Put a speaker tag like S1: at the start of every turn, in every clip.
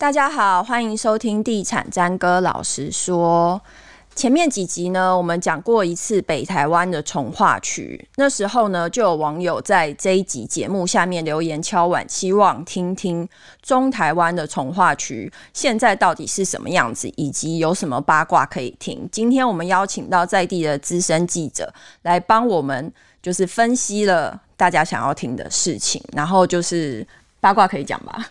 S1: 大家好，欢迎收听《地产詹哥老实说》。前面几集呢，我们讲过一次北台湾的重化区。那时候呢，就有网友在这一集节目下面留言敲碗，希望听听中台湾的重化区现在到底是什么样子，以及有什么八卦可以听。今天我们邀请到在地的资深记者来帮我们，就是分析了大家想要听的事情，然后就是八卦可以讲吧。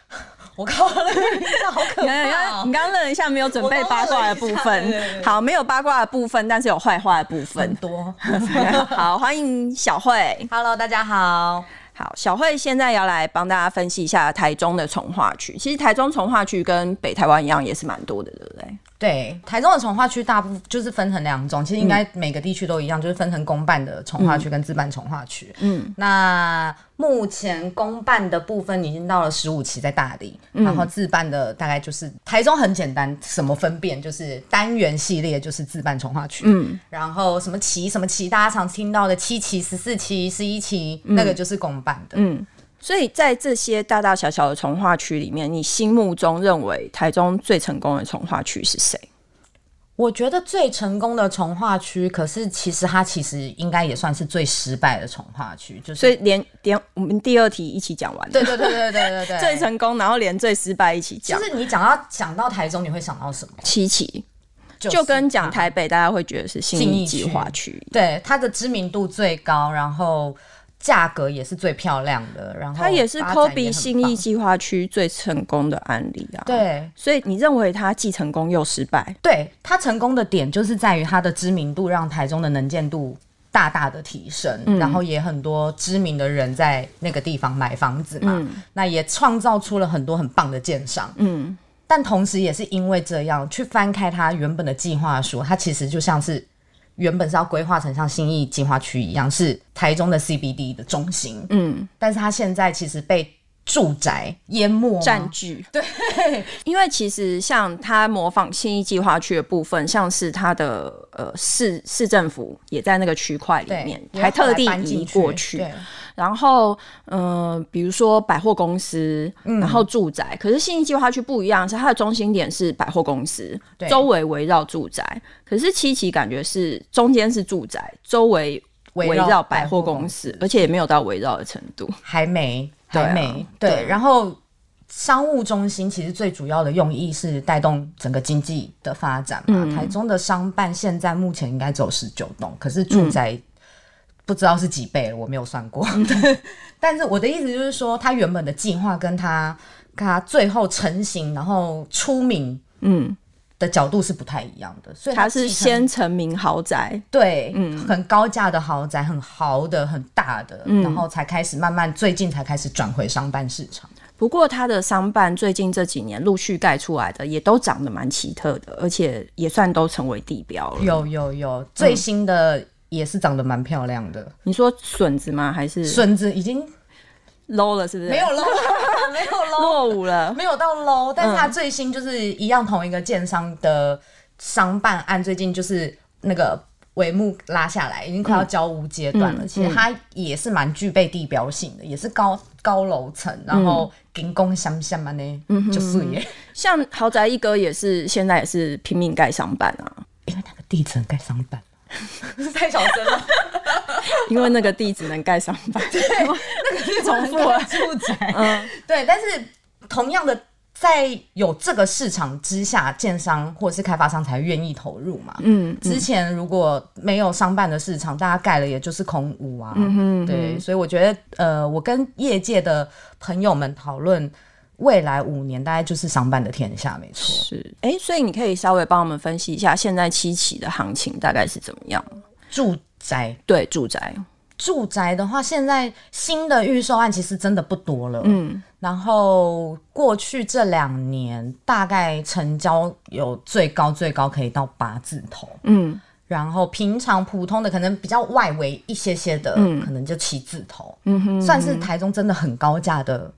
S2: 我靠，那个好可怕！
S1: 你刚刚愣了一下，没有准备八卦的部分。好，没有八卦的部分，但是有坏话的部分
S2: 很多。
S1: 好，欢迎小慧。
S2: Hello，大家好。
S1: 好，小慧现在要来帮大家分析一下台中的从化区。其实台中从化区跟北台湾一样，也是蛮多的，对不对？
S2: 对，台中的从化区大部分就是分成两种，其实应该每个地区都一样，嗯、就是分成公办的从化区跟自办从化区。嗯，那目前公办的部分已经到了十五期在大里，嗯、然后自办的大概就是台中很简单，什么分辨就是单元系列就是自办从化区，嗯，然后什么期什么期，大家常听到的七期、十四期、十一期，嗯、那个就是公办的，嗯。
S1: 所以在这些大大小小的从化区里面，你心目中认为台中最成功的从化区是谁？
S2: 我觉得最成功的从化区，可是其实它其实应该也算是最失败的从化区，就是
S1: 所以连连我们第二题一起讲完。
S2: 对对对对对对对，
S1: 最成功，然后连最失败一起讲。
S2: 就是你讲到讲到台中，你会想到什么？
S1: 七期，就跟讲台北，大家会觉得是新义计划区，
S2: 对它的知名度最高，然后。价格也是最漂亮的，然后它
S1: 也是 Kobe 新义计划区最成功的案例啊。
S2: 对，
S1: 所以你认为它既成功又失败？
S2: 对，它成功的点就是在于它的知名度让台中的能见度大大的提升，嗯、然后也很多知名的人在那个地方买房子嘛，嗯、那也创造出了很多很棒的建商。嗯，但同时也是因为这样，去翻开它原本的计划书，它其实就像是。原本是要规划成像新义计划区一样，是台中的 CBD 的中心。嗯，但是它现在其实被住宅淹没
S1: 占据。
S2: 对，
S1: 因为其实像它模仿新义计划区的部分，像是它的呃市市政府也在那个区块里面，还特地移过去。然后，嗯、呃，比如说百货公司，然后住宅，嗯、可是信义计划区不一样，是它的中心点是百货公司，对周围围绕住宅。可是七期感觉是中间是住宅，周围围绕百货公司，而且也没有到围绕的程度，
S2: 还没，还没。对，啊、对，对，然后商务中心其实最主要的用意是带动整个经济的发展嘛。嗯、台中的商办现在目前应该只有十九栋，可是住宅、嗯。不知道是几倍了，我没有算过。但是我的意思就是说，他原本的计划跟他他最后成型，然后出名，嗯，的角度是不太一样的。所以他
S1: 是先成名豪宅，
S2: 对，嗯，很高价的豪宅，很豪的、很大的，嗯、然后才开始慢慢最近才开始转回商办市场。
S1: 不过他的商办最近这几年陆续盖出来的，也都长得蛮奇特的，而且也算都成为地标了。
S2: 有有有，最新的、嗯。也是长得蛮漂亮的。
S1: 你说笋子吗？还是
S2: 笋子已经
S1: low 了，是不是？
S2: 没有 low，没有 low，
S1: 落伍了，
S2: 没有到 low。但是它最新就是一样，同一个建商的商办案，最近就是那个帷幕拉下来，已经快要交屋阶段了。嗯、其实它也是蛮具备地标性的，也是高高楼层，然后金光闪闪嘛呢，嗯、就是耶。
S1: 像豪宅一哥也是现在也是拼命盖商办啊，
S2: 因为那个地层盖商办。是 太小声了，
S1: 因为那个地只能盖商办，
S2: 对，那个是重复了住宅，嗯，对。但是同样的，在有这个市场之下，建商或者是开发商才愿意投入嘛。嗯，之前如果没有商办的市场，大家盖了也就是空屋啊。嗯哼，对。所以我觉得，呃，我跟业界的朋友们讨论。未来五年大概就是商办的天下，没错。
S1: 是，哎、欸，所以你可以稍微帮我们分析一下现在七期的行情大概是怎么样？
S2: 住宅，
S1: 对，住宅，
S2: 住宅的话，现在新的预售案其实真的不多了。嗯，然后过去这两年大概成交有最高最高可以到八字头。嗯，然后平常普通的可能比较外围一些些的，嗯、可能就七字头。嗯哼，算是台中真的很高价的。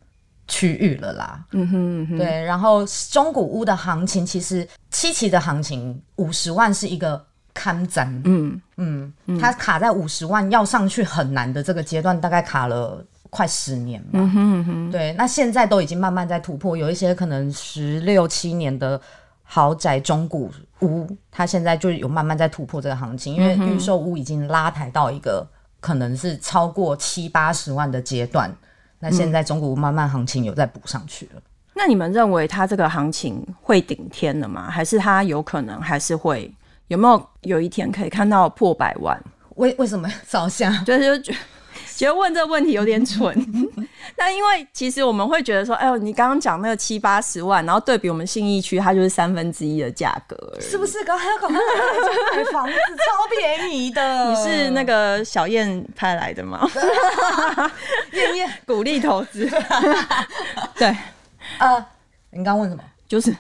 S2: 区域了啦，嗯哼，嗯哼，对，然后中古屋的行情其实七期的行情五十万是一个看涨，嗯嗯，嗯，它卡在五十万要上去很难的这个阶段，大概卡了快十年吧。嗯哼嗯哼，对，那现在都已经慢慢在突破，有一些可能十六七年的豪宅中古屋，它现在就有慢慢在突破这个行情，因为预售屋已经拉抬到一个可能是超过七八十万的阶段，那现在中古屋慢慢行情有在补上去了。
S1: 那你们认为它这个行情会顶天了吗？还是它有可能还是会有没有有一天可以看到破百万？
S2: 为为什么 照相？
S1: 就是觉 觉得问这个问题有点蠢。那因为其实我们会觉得说，哎呦，你刚刚讲那个七八十万，然后对比我们信义区，它就是三分之一的价格，
S2: 是不是？刚还要搞买房子超便宜的。
S1: 你是那个小燕派来的吗？
S2: 燕燕
S1: 鼓励投资。对。
S2: 呃，你刚问什么？
S1: 就是，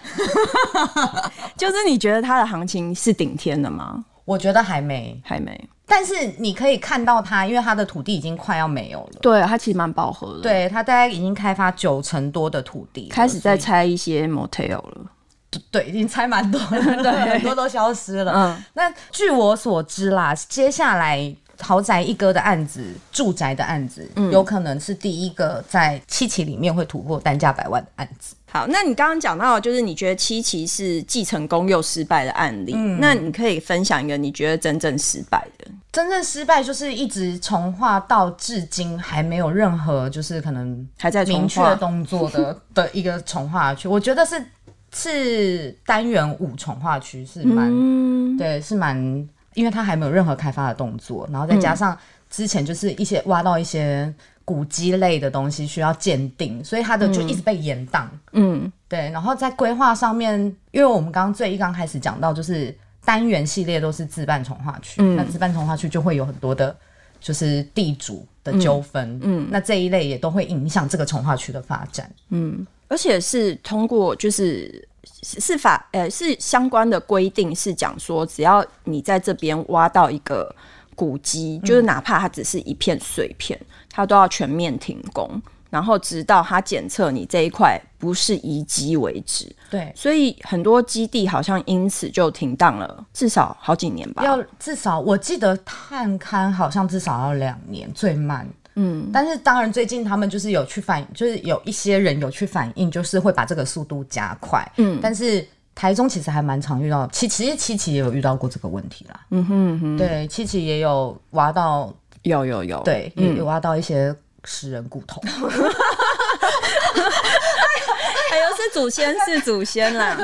S1: 就是你觉得它的行情是顶天的吗？
S2: 我觉得还没，
S1: 还没。
S2: 但是你可以看到它，因为它的土地已经快要没有了。
S1: 对，它其实蛮饱和的。
S2: 对，它大概已经开发九成多的土地，
S1: 开始在拆一些 motel 了。
S2: 对，已经拆蛮多了，对，很多都消失了。嗯，那据我所知啦，接下来。豪宅一哥的案子，住宅的案子，嗯，有可能是第一个在七期里面会突破单价百万的案子。
S1: 好，那你刚刚讲到，就是你觉得七期是既成功又失败的案例，嗯，那你可以分享一个你觉得真正失败的？
S2: 真正失败就是一直从化到至今还没有任何就是可能
S1: 还在
S2: 明确动作的 的一个重化区，我觉得是是单元五重化区是蛮、嗯、对，是蛮。因为它还没有任何开发的动作，然后再加上之前就是一些挖到一些古迹类的东西需要鉴定，所以它的就一直被延宕。嗯，对。然后在规划上面，因为我们刚刚最一刚开始讲到，就是单元系列都是自办从化区，嗯、那自办从化区就会有很多的，就是地主的纠纷。嗯，嗯，那这一类也都会影响这个从化区的发展。嗯，
S1: 而且是通过就是。是法，呃，是相关的规定是讲说，只要你在这边挖到一个古迹，嗯，就是哪怕它只是一片碎片，它都要全面停工，然后直到它检测你这一块不是遗迹为止。
S2: 对，
S1: 所以很多基地好像因此就停当了，至少好几年吧。
S2: 要至少我记得探勘好像至少要两年，最慢。嗯，但是当然，最近他们就是有去反，就是有一些人有去反映，就是会把这个速度加快。嗯，但是台中其实还蛮常遇到，其其实七期也有遇到过这个问题啦。嗯哼，嗯哼，对，七期也有挖到，
S1: 有有有，
S2: 对，嗯、也有挖到一些食人骨头。
S1: 哎呦，是祖先，是祖先啦。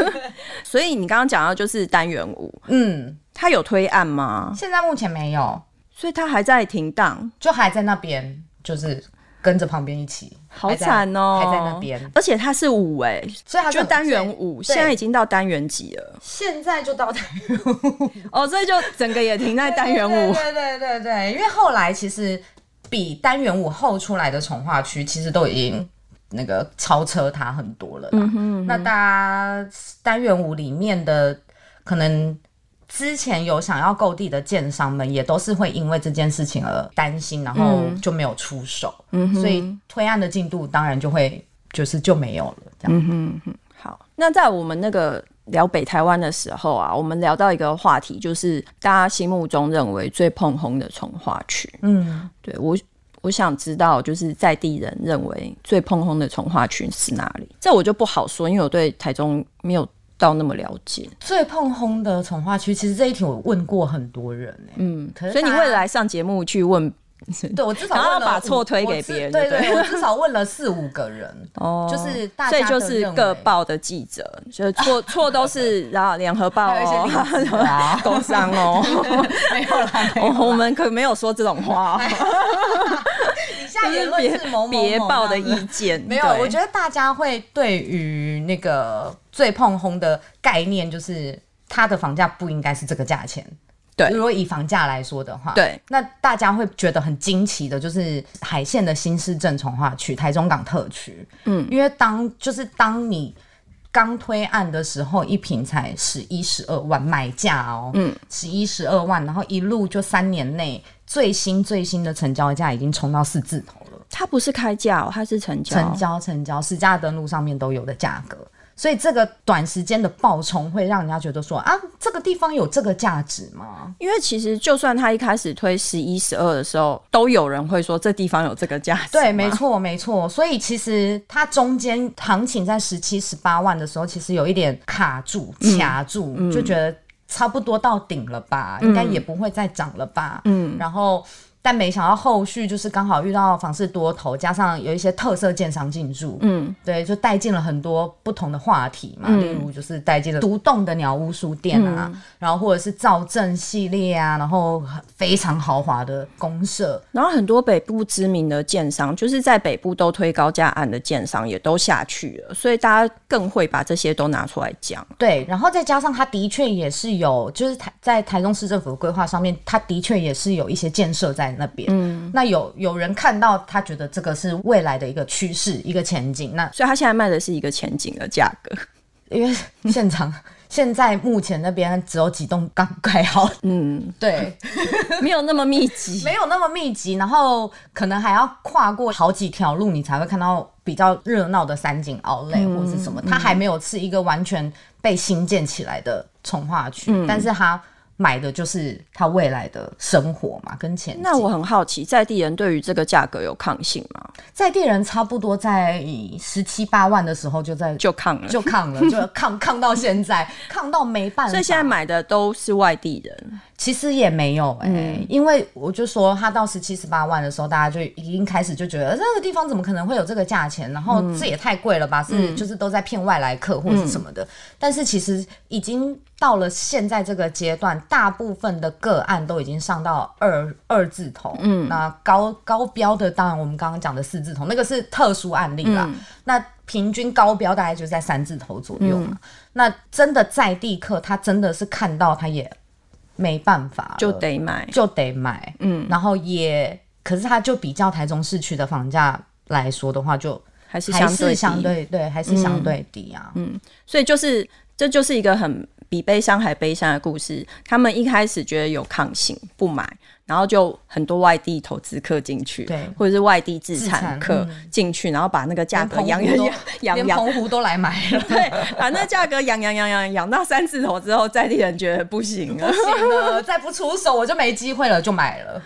S1: 所以你刚刚讲到就是单元五，嗯，他有推案吗？
S2: 现在目前没有。
S1: 所以他还在停档，
S2: 就还在那边，就是跟着旁边一起，
S1: 好惨哦，
S2: 还在那边，
S1: 而且他是五哎、欸，
S2: 所以他
S1: 就单元五，现在已经到单元几了？
S2: 现在就到单元五。
S1: 哦，所以就整个也停在单元五，
S2: 对对对对，因为后来其实比单元五后出来的重化区，其实都已经那个超车它很多了，嗯哼，嗯哼，那大家单元五里面的可能。之前有想要购地的建商们，也都是会因为这件事情而担心，然后就没有出手，嗯，所以推案的进度当然就会就是就没有了。这样，嗯哼
S1: 哼。好，那在我们那个聊北台湾的时候啊，我们聊到一个话题，就是大家心目中认为最碰红的从化区。嗯，对我我想知道，就是在地人认为最碰轰的从化区是哪里？这我就不好说，因为我对台中没有。到那么了解。
S2: 最碰轰的从化区，其实这一题我问过很多人、欸、嗯，
S1: 可是所以你会来上节目去问，
S2: 对我至少
S1: 然后把错推给别人，
S2: 对对，对，我至少问了四五个人。哦，就是大
S1: 家，所以就是各报的记者，就错错都是然后联合报哦，工商哦，
S2: 没有啦，
S1: 我我们可没有说这种
S2: 话、别
S1: 别报的意见
S2: 没有，我觉得大家会对于那个最碰轰的概念，就是它的房价不应该是这个价钱。对，如果以房价来说的话，
S1: 对，
S2: 那大家会觉得很惊奇的，就是海线的新市镇从化区、台中港特区，嗯，因为当就是当你刚推案的时候，一瓶才十一十二万买价哦，嗯，十一十二万，然后一路就三年内。最新最新的成交价已经冲到四字头了。
S1: 它不是开价哦，它是成交，
S2: 成交成交，实价登录上面都有的价格。所以这个短时间的爆冲会让人家觉得说啊，这个地方有这个价值吗？
S1: 因为其实就算他一开始推十一、十二的时候，都有人会说这地方有这个价值。
S2: 对，没错，没错。所以其实它中间行情在十七、十八万的时候，其实有一点卡住、卡住，嗯、就觉得差不多到顶了吧，嗯、应该也不会再涨了吧。嗯，然后。但没想到后续就是刚好遇到房市多头，加上有一些特色建商进驻，嗯，对，就带进了很多不同的话题嘛，嗯、例如就是带进了独栋的鸟屋书店啊，嗯、然后或者是造镇系列啊，然后非常豪华的公社，
S1: 然后很多北部知名的建商，就是在北部都推高价案的建商也都下去了，所以大家更会把这些都拿出来讲。
S2: 对，然后再加上它的确也是有，就是台在台中市政府的规划上面，它的确也是有一些建设在。那边，嗯，那有有人看到，他觉得这个是未来的一个趋势，一个前景。那
S1: 所以他现在卖的是一个前景的价格，
S2: 因为现场 现在目前那边只有几栋刚盖好，嗯，对，
S1: 没有那么密集，
S2: 没有那么密集，然后可能还要跨过好几条路，你才会看到比较热闹的三井奥莱或是什么。它还没有是一个完全被新建起来的从化区，嗯、但是它。买的就是他未来的生活嘛，跟钱。
S1: 那我很好奇，在地人对于这个价格有抗性吗？
S2: 在地人差不多在十七八万的时候就在
S1: 就抗了，
S2: 就抗了，就抗抗到现在，抗到没办法。
S1: 所以现在买的都是外地人。
S2: 其实也没有哎、欸，嗯、因为我就说他到十七十八万的时候，大家就已经开始就觉得这个地方怎么可能会有这个价钱？然后这也太贵了吧？嗯、是就是都在骗外来客或是什么的。嗯、但是其实已经到了现在这个阶段，大部分的个案都已经上到二二字头。嗯，那高高标的当然我们刚刚讲的四字头，那个是特殊案例啦。嗯、那平均高标大概就在三字头左右那真的在地客，他真的是看到他也。没办法，
S1: 就得买，
S2: 就得买，嗯，然后也，可是它就比较台中市区的房价来说的话，就还是相对相对对，还是相对低啊，
S1: 嗯，所以就是这就是一个很比悲伤还悲伤的故事。他们一开始觉得有抗性，不买。然后就很多外地投资客进去，对，或者是外地自产客进去，然后把那个价格养养养养，
S2: 连澎湖都来买了，
S1: 对，把那价格养养养养养到三字头之后，在地人觉得不行了，
S2: 不行了，再不出手我就没机会了，就买了，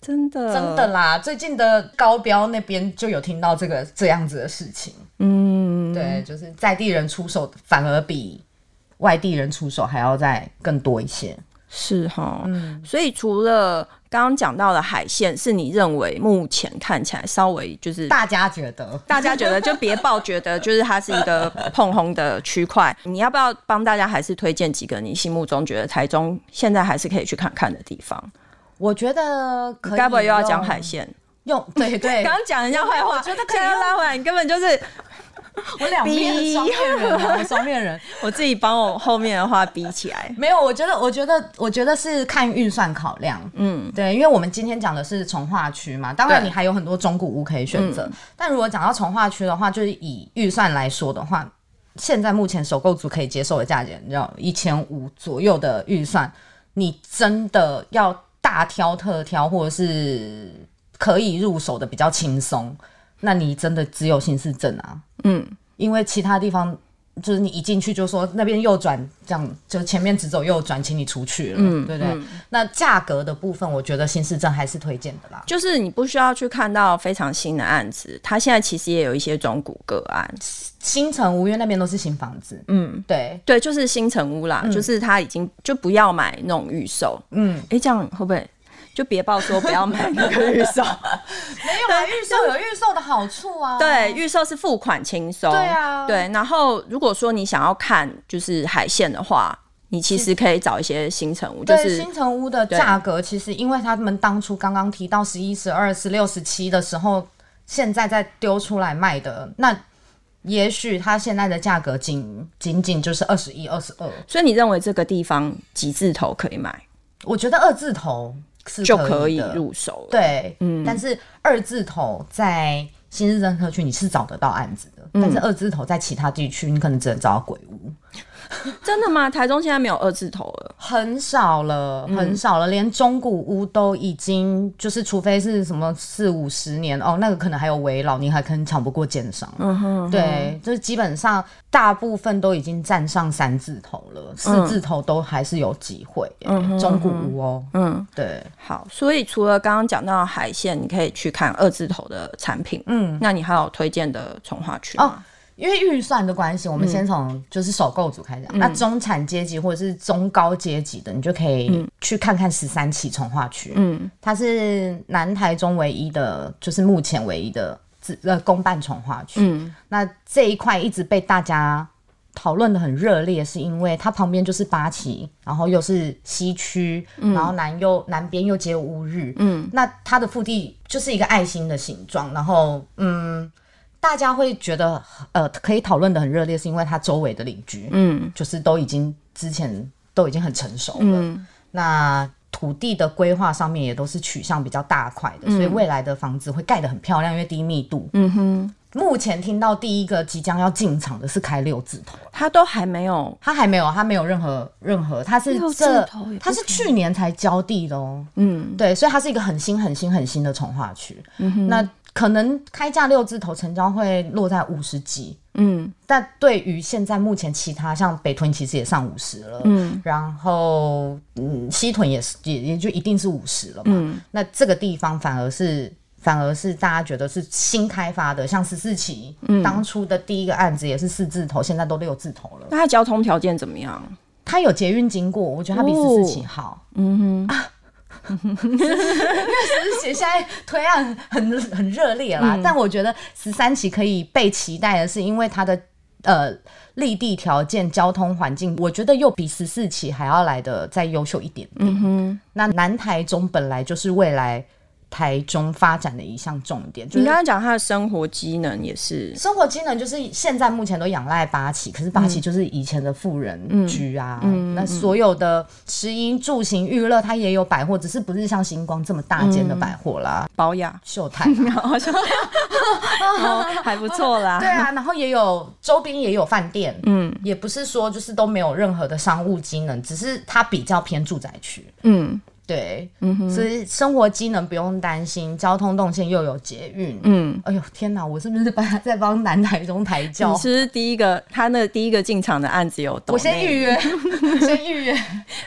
S1: 真的
S2: 真的啦。最近的高标那边就有听到这个这样子的事情，嗯，对，就是在地人出手反而比外地人出手还要再更多一些。
S1: 是哈，嗯，所以除了刚刚讲到的海线，是你认为目前看起来稍微就是
S2: 大家觉得，
S1: 大家觉得就别报觉得就是它是一个碰红的区块，你要不要帮大家还是推荐几个你心目中觉得台中现在还是可以去看看的地方？
S2: 我觉得可以，
S1: 该不会又要讲海线？
S2: 用 对对，
S1: 刚刚讲人家坏话，我觉得可以拉回来，你根本就是。
S2: 我两边双面人，我双面人，
S1: 我自己帮我后面的话比起来，
S2: 没有，我觉得，我觉得，我觉得是看预算考量，嗯，对，因为我们今天讲的是从化区嘛，当然你还有很多中古屋可以选择，对但如果讲到从化区的话，就是以预算来说的话，现在目前首购族可以接受的价钱，你知道一千五左右的预算，你真的要大挑特挑，或者是可以入手的比较轻松。那你真的只有新市镇啊？嗯，因为其他地方就是你一进去就说那边右转，这样就前面只走右转，请你出去了，嗯，对不对？嗯、那价格的部分，我觉得新市镇还是推荐的啦。
S1: 就是你不需要去看到非常新的案子，它现在其实也有一些中古个案，
S2: 新城屋因为那边都是新房子，嗯，对
S1: 对，就是新城屋啦，嗯、就是它已经就不要买那种预售，嗯，哎、欸，这样会不会？就别报说不要买那个预售，
S2: 没有啊，预售有预售的好处啊。
S1: 对，预售是付款轻松。
S2: 对啊，
S1: 对。然后如果说你想要看就是海线的话，你其实可以找一些新城屋。就是
S2: 新城屋的价格，其实因为他们当初刚刚提到十一、十二、十六、十七的时候，现在在丢出来卖的，那也许它现在的价格仅仅仅就是二十一、二十二。
S1: 所以你认为这个地方几字头可以买？
S2: 我觉得二字头。可
S1: 就可以入手了，
S2: 对，嗯，但是二字头在新市政特区你是找得到案子的，嗯、但是二字头在其他地区你可能只能找到鬼屋。
S1: 真的吗？台中现在没有二字头了，
S2: 很少了，很少了，嗯、连中古屋都已经就是，除非是什么四五十年哦，那个可能还有围老，你还可能抢不过建商。嗯哼，对，就是基本上大部分都已经站上三字头了，嗯、四字头都还是有机会。嗯，中古屋哦，嗯，对。
S1: 好，所以除了刚刚讲到海线，你可以去看二字头的产品。嗯，那你还有推荐的从化区吗？哦
S2: 因为预算的关系，我们先从就是首购组开始那中产阶级或者是中高阶级的，你就可以去看看十三期重化区。嗯，它是南台中唯一的，就是目前唯一的自呃公办重化区。嗯，那这一块一直被大家讨论的很热烈，是因为它旁边就是八旗，然后又是西区，嗯、然后南又南边又接乌日。嗯，那它的腹地就是一个爱心的形状，然后嗯。大家会觉得呃可以讨论的很热烈，是因为他周围的邻居，嗯，就是都已经之前都已经很成熟了。嗯、那土地的规划上面也都是取向比较大块的，嗯、所以未来的房子会盖得很漂亮，因为低密度。嗯哼。目前听到第一个即将要进场的是开六字头，
S1: 它都还没有，
S2: 它还没有，它没有任何任何，它是这它是去年才交地的哦。嗯，对，所以它是一个很新很新很新的从化区。那可能开价六字头成交会落在五十几，嗯，但对于现在目前其他像北屯其实也上五十了，嗯，然后嗯西屯也是也也就一定是五十了嘛，嗯，那这个地方反而是反而是大家觉得是新开发的，像十四期，嗯，当初的第一个案子也是四字头，现在都六字头了。
S1: 那它交通条件怎么样？
S2: 它有捷运经过，我觉得它比十四期好，嗯哼。啊因为十四期现在推案很很热烈啦，嗯、但我觉得十三期可以被期待的是，因为它的呃立地条件、交通环境，我觉得又比十四期还要来得再优秀一点点。嗯哼，那南台中本来就是未来。台中发展的一项重点，就是、
S1: 你刚刚讲他的生活机能也是，
S2: 生活机能就是现在目前都仰赖八旗，可是八旗就是以前的富人居啊，那所有的食衣住行娱乐，它也有百货，只是不是像星光这么大间的百货啦，
S1: 宝雅、
S2: 嗯、秀泰，
S1: 还不错啦，
S2: 对啊，然后也有周边也有饭店，嗯，也不是说就是都没有任何的商务机能，只是它比较偏住宅区，嗯。对，嗯哼，所以生活机能不用担心，交通动线又有捷运，嗯，哎呦天哪，我是不是帮他在帮南台中抬轿？
S1: 你是第一个，他那第一个进场的案子有，
S2: 我 先预约，先预约，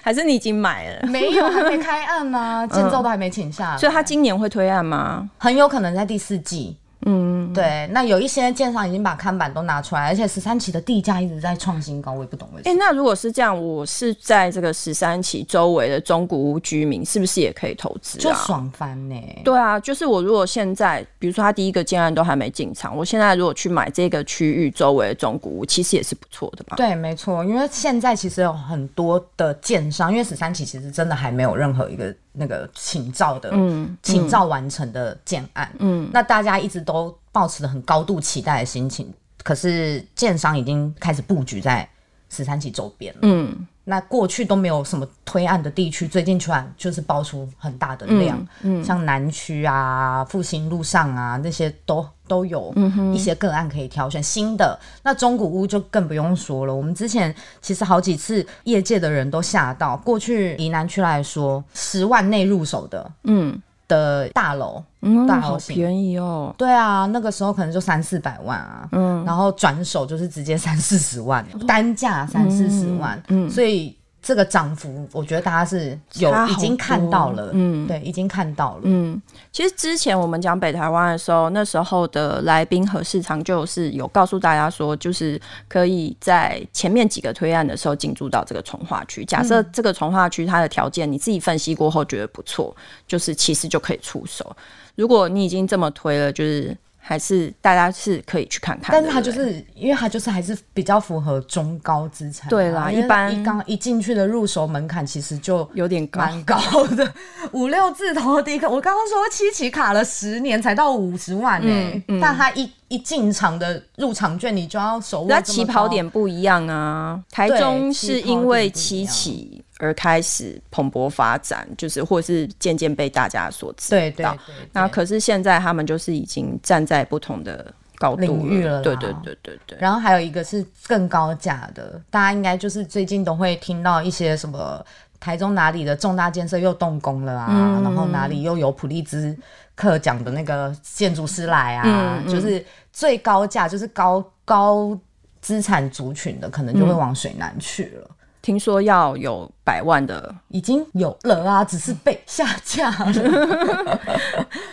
S1: 还是你已经买了？
S2: 没有，还没开案呢、啊，建造都还没请下、嗯，
S1: 所以他今年会推案吗？
S2: 很有可能在第四季。嗯，对，那有一些建商已经把看板都拿出来，而且十三期的地价一直在创新高，我也不懂为什么。哎、
S1: 欸，那如果是这样，我是在这个十三期周围的中古屋居民，是不是也可以投资啊？
S2: 就爽翻呢？
S1: 对啊，就是我如果现在，比如说他第一个建案都还没进场，我现在如果去买这个区域周围的中古屋，其实也是不错的吧？
S2: 对，没错，因为现在其实有很多的建商，因为十三期其实真的还没有任何一个。那个请照的，嗯，请照完成的建案，嗯，那大家一直都抱持了很高度期待的心情，可是建商已经开始布局在十三期周边了，嗯。那过去都没有什么推案的地区，最近突然就是爆出很大的量，嗯，嗯像南区啊、复兴路上啊那些都都有一些个案可以挑选。新的那中古屋就更不用说了，我们之前其实好几次业界的人都吓到，过去以南区来说，十万内入手的，嗯。的大楼，嗯，大
S1: 好便宜哦。
S2: 对啊，那个时候可能就三四百万啊，嗯，然后转手就是直接三四十万，哦、单价三四十万，嗯，所以。这个涨幅，我觉得大家是有已经看到了，嗯，对，已经看到了，
S1: 嗯。其实之前我们讲北台湾的时候，那时候的来宾和市场就是有告诉大家说，就是可以在前面几个推案的时候进驻到这个从化区。假设这个从化区它的条件你自己分析过后觉得不错，就是其实就可以出手。如果你已经这么推了，就是。还是大家是可以去看看，
S2: 但是它就是因为它就是还是比较符合中高资产，
S1: 对啦，一般
S2: 一刚一进去的入手门槛其实就
S1: 有点高，
S2: 蛮高的，五六字头的第一个，我刚刚说七期卡了十年才到五十万呢、欸，嗯嗯、但他一一进场的入场券你就要手握，那
S1: 起跑点不一样啊，台中是因为七期。而开始蓬勃发展，就是或是渐渐被大家所知道。对对，对，对，那可是现在他们就是已经站在不同的高度
S2: 领域了。
S1: 对对对对对。
S2: 然后还有一个是更高价的，大家应该就是最近都会听到一些什么台中哪里的重大建设又动工了啊，嗯、然后哪里又有普利兹克奖的那个建筑师来啊，嗯嗯、就是最高价就是高高资产族群的，可能就会往水南去了。嗯
S1: 听说要有百万的，
S2: 已经有了啊，只是被下架了。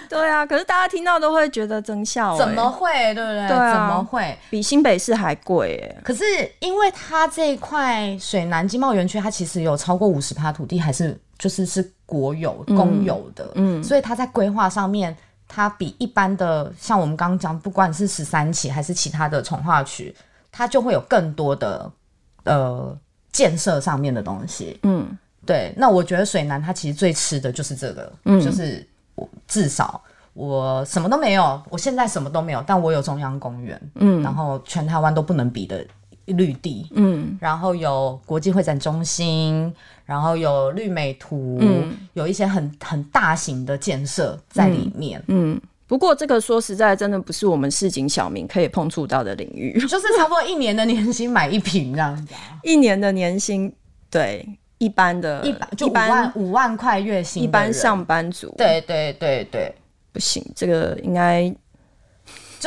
S1: 对啊，可是大家听到都会觉得增效、欸，
S2: 怎么会？对不对？对啊、怎么会
S1: 比新北市还贵、欸？
S2: 可是因为它这一块水南经贸园区，它其实有超过五十趴土地还是就是是国有公有的，嗯，嗯所以它在规划上面，它比一般的像我们刚刚讲，不管是十三期还是其他的从化区，它就会有更多的呃。建设上面的东西，嗯，对，那我觉得水南它其实最吃的就是这个，嗯，就是我至少我什么都没有，我现在什么都没有，但我有中央公园，嗯，然后全台湾都不能比的绿地，嗯，然后有国际会展中心，然后有绿美图，嗯，有一些很很大型的建设在里面，嗯。嗯
S1: 不过这个说实在，真的不是我们市井小民可以碰触到的领域，
S2: 就是差不多一年的年薪买一瓶这样子。
S1: 一年的年薪，对一般的，
S2: 一般就五万五万块月薪，
S1: 一般上班族。
S2: 对对对对，
S1: 不行，这个应该。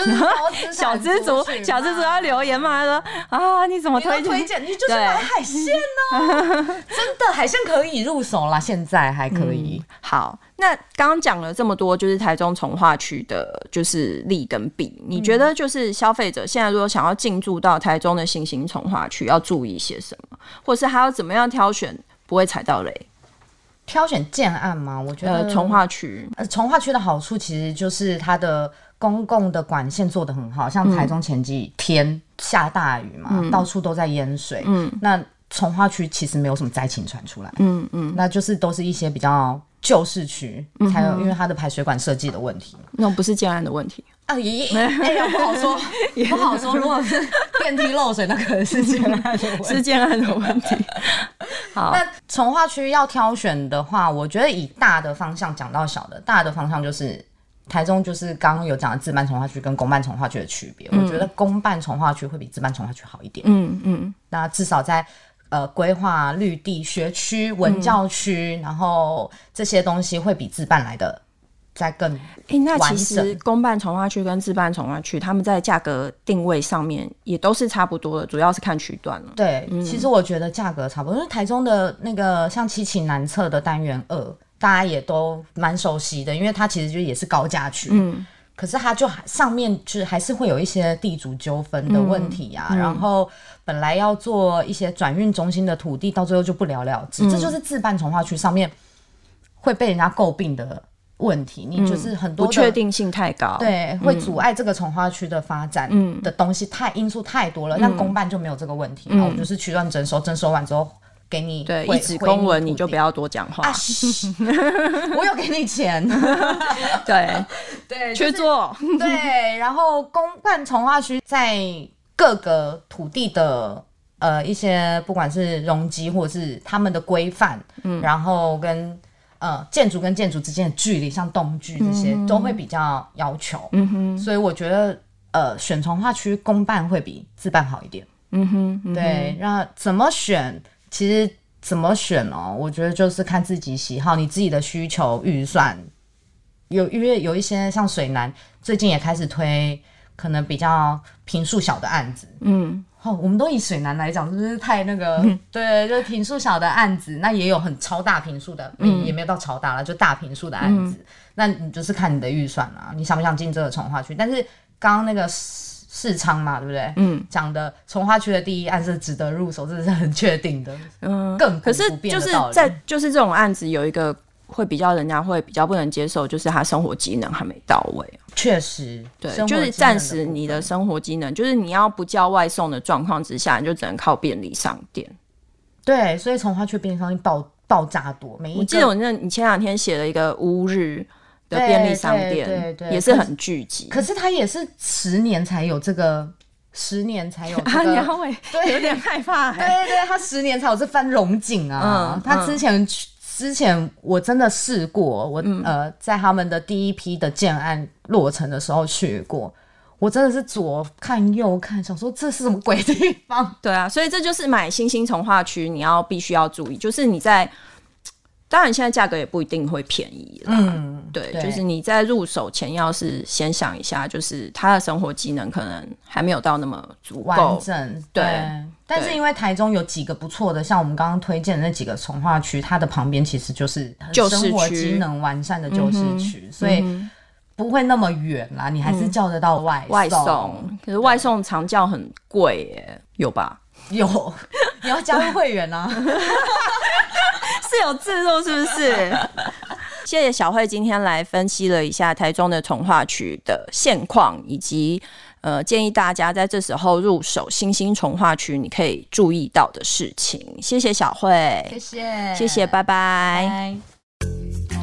S2: 就是
S1: 小知足，小知足要留言嘛？他说啊，你怎么推
S2: 推荐？你就是买海鲜呢？真的海鲜可以入手啦，现在还可以。
S1: 好，那刚刚讲了这么多，就是台中从化区的，就是利跟弊。你觉得就是消费者现在如果想要进驻到台中的新兴从化区，要注意些什么，或是还要怎么样挑选不会踩到雷？
S2: 挑选建案吗？我觉得
S1: 从化区，
S2: 呃，从化区的好处其实就是它的。公共的管线做得很好，像台中前几天下大雨嘛，嗯、到处都在淹水。嗯，那从化区其实没有什么灾情传出来。嗯嗯，那就是都是一些比较旧市区才有，因为它的排水管设计的问题。
S1: 那不是建案的问题
S2: 啊？咦，哎呀，不好说，也不好说。如果是电梯漏水，那可能是建案的问题。
S1: 是建案的问题。好，
S2: 那从化区要挑选的话，我觉得以大的方向讲到小的，大的方向就是。台中就是刚刚有讲的自办从化区跟公办从化区的区别，嗯、我觉得公办从化区会比自办从化区好一点。嗯嗯，嗯那至少在呃规划绿地、学区、文教区，嗯、然后这些东西会比自办来的再更。哎、欸，那其实
S1: 公办从化区跟自办从化区，他们在价格定位上面也都是差不多的，主要是看区段了。
S2: 对，嗯、其实我觉得价格差不多，因为台中的那个像七期南侧的单元二。大家也都蛮熟悉的，因为它其实就也是高价区，嗯，可是它就上面就是还是会有一些地主纠纷的问题啊，嗯嗯、然后本来要做一些转运中心的土地，到最后就不了了之，嗯、这就是自办从化区上面会被人家诟病的问题，嗯、你就是很多
S1: 不确定性太高，
S2: 对，会阻碍这个从化区的发展的东西太、嗯、因素太多了，但公办就没有这个问题，嗯、然后我们就是区段征收，征收完之后。给你
S1: 对一纸公文，你就不要多讲话。
S2: 我有给你钱，
S1: 对 对，去做
S2: 对。然后公办从化区在各个土地的呃一些，不管是容积或者是他们的规范，嗯，然后跟呃建筑跟建筑之间的距离，像栋距这些都会比较要求。嗯哼，所以我觉得呃选从化区公办会比自办好一点。嗯哼，对，那怎么选？其实怎么选哦？我觉得就是看自己喜好，你自己的需求预算。有因为有一些像水南，最近也开始推可能比较平数小的案子。嗯，好、哦，我们都以水南来讲，是不是太那个？嗯、对，就是平数小的案子，那也有很超大平数的，嗯，也没有到超大了，就大平数的案子。嗯、那你就是看你的预算啊，你想不想进这个从化区？但是刚刚那个。世昌嘛，对不对？嗯，讲的从化区的第一案是值得入手，这是很确定的。嗯，更可是
S1: 就是在就是这种案子有一个会比较人家会比较不能接受，就是他生活机能还没到位。
S2: 确实，
S1: 对，就是暂时你的生活机能，就是你要不叫外送的状况之下，你就只能靠便利商店。
S2: 对，所以从化区便利商店爆爆炸多。每一个，
S1: 我记得我那，你前两天写了一个乌日。的便利商店，对对对，也是很聚集。
S2: 可是它也是十年才有这个，十年才有这个，
S1: 对，有点害怕。
S2: 对对对，他十年才有这番荣景啊！他之前之前我真的试过，我呃在他们的第一批的建案落成的时候去过，我真的是左看右看，想说这是什么鬼地方？
S1: 对啊，所以这就是买新兴从化区，你要必须要注意，就是你在。当然，现在价格也不一定会便宜啦。
S2: 嗯，
S1: 对，
S2: 对
S1: 就是你在入手前，要是先想一下，就是他的生活机能可能还没有到那么足够
S2: 完整。
S1: 对，
S2: 但是因为台中有几个不错的，像我们刚刚推荐的那几个从化区，它的旁边其实就是生活机能完善的旧市区，所以不会那么远啦。你还是叫得到外送，
S1: 外送，可是外送常叫很贵耶，有吧？
S2: 有，你要加入会员啊。
S1: 是有自入是不是？谢谢小慧今天来分析了一下台中的从化区的现况，以及呃建议大家在这时候入手新兴从化区，你可以注意到的事情。谢谢小慧，
S2: 谢谢，
S1: 谢谢，拜拜。
S2: 拜拜。